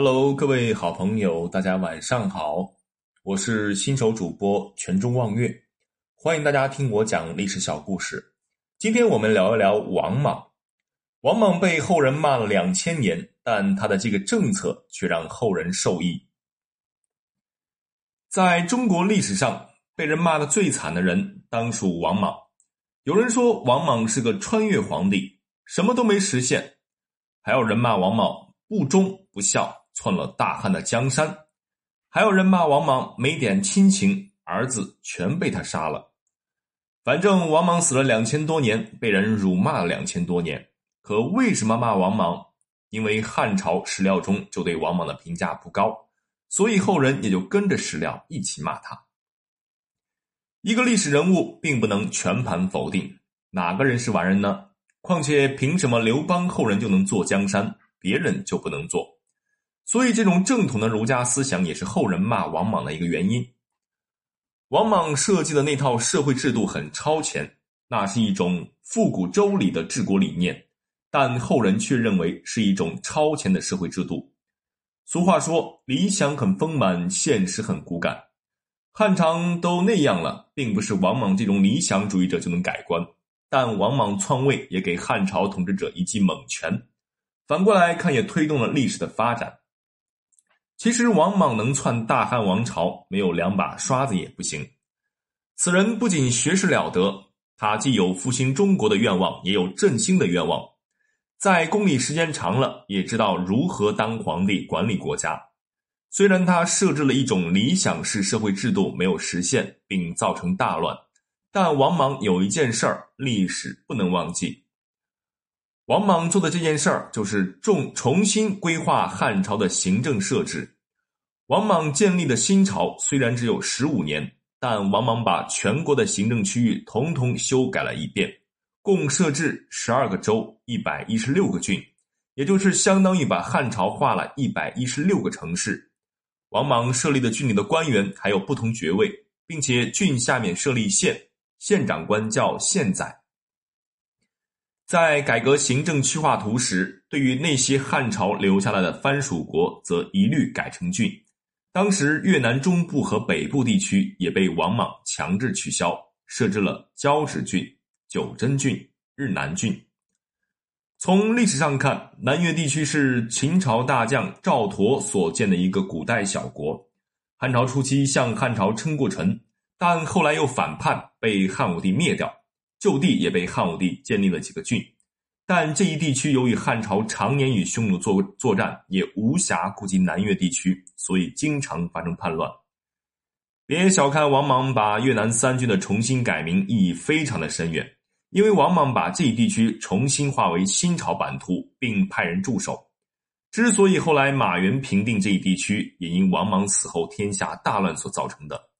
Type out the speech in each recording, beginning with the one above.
Hello，各位好朋友，大家晚上好，我是新手主播全中望月，欢迎大家听我讲历史小故事。今天我们聊一聊王莽。王莽被后人骂了两千年，但他的这个政策却让后人受益。在中国历史上，被人骂的最惨的人当属王莽。有人说王莽是个穿越皇帝，什么都没实现；还有人骂王莽不忠不孝。篡了大汉的江山，还有人骂王莽没点亲情，儿子全被他杀了。反正王莽死了两千多年，被人辱骂了两千多年。可为什么骂王莽？因为汉朝史料中就对王莽的评价不高，所以后人也就跟着史料一起骂他。一个历史人物并不能全盘否定，哪个人是完人呢？况且凭什么刘邦后人就能坐江山，别人就不能做？所以，这种正统的儒家思想也是后人骂王莽的一个原因。王莽设计的那套社会制度很超前，那是一种复古周礼的治国理念，但后人却认为是一种超前的社会制度。俗话说：“理想很丰满，现实很骨感。”汉朝都那样了，并不是王莽这种理想主义者就能改观。但王莽篡位也给汉朝统治者一记猛拳，反过来看，也推动了历史的发展。其实王莽能篡大汉王朝，没有两把刷子也不行。此人不仅学识了得，他既有复兴中国的愿望，也有振兴的愿望。在宫里时间长了，也知道如何当皇帝管理国家。虽然他设置了一种理想式社会制度没有实现，并造成大乱，但王莽有一件事儿，历史不能忘记。王莽做的这件事儿，就是重重新规划汉朝的行政设置。王莽建立的新朝虽然只有十五年，但王莽把全国的行政区域统统修改了一遍，共设置十二个州、一百一十六个郡，也就是相当于把汉朝划了一百一十六个城市。王莽设立的郡里的官员还有不同爵位，并且郡下面设立县，县长官叫县宰。在改革行政区划图时，对于那些汉朝留下来的藩属国，则一律改成郡。当时越南中部和北部地区也被王莽强制取消，设置了交趾郡、九真郡、日南郡。从历史上看，南越地区是秦朝大将赵佗所建的一个古代小国。汉朝初期向汉朝称过臣，但后来又反叛，被汉武帝灭掉。就地也被汉武帝建立了几个郡，但这一地区由于汉朝常年与匈奴作作战，也无暇顾及南越地区，所以经常发生叛乱。别小看王莽把越南三郡的重新改名，意义非常的深远，因为王莽把这一地区重新划为新朝版图，并派人驻守。之所以后来马援平定这一地区，也因王莽死后天下大乱所造成的。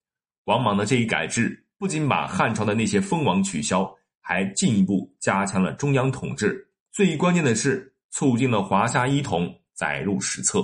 王莽的这一改制。不仅把汉朝的那些封王取消，还进一步加强了中央统治。最关键的是，促进了华夏一统，载入史册。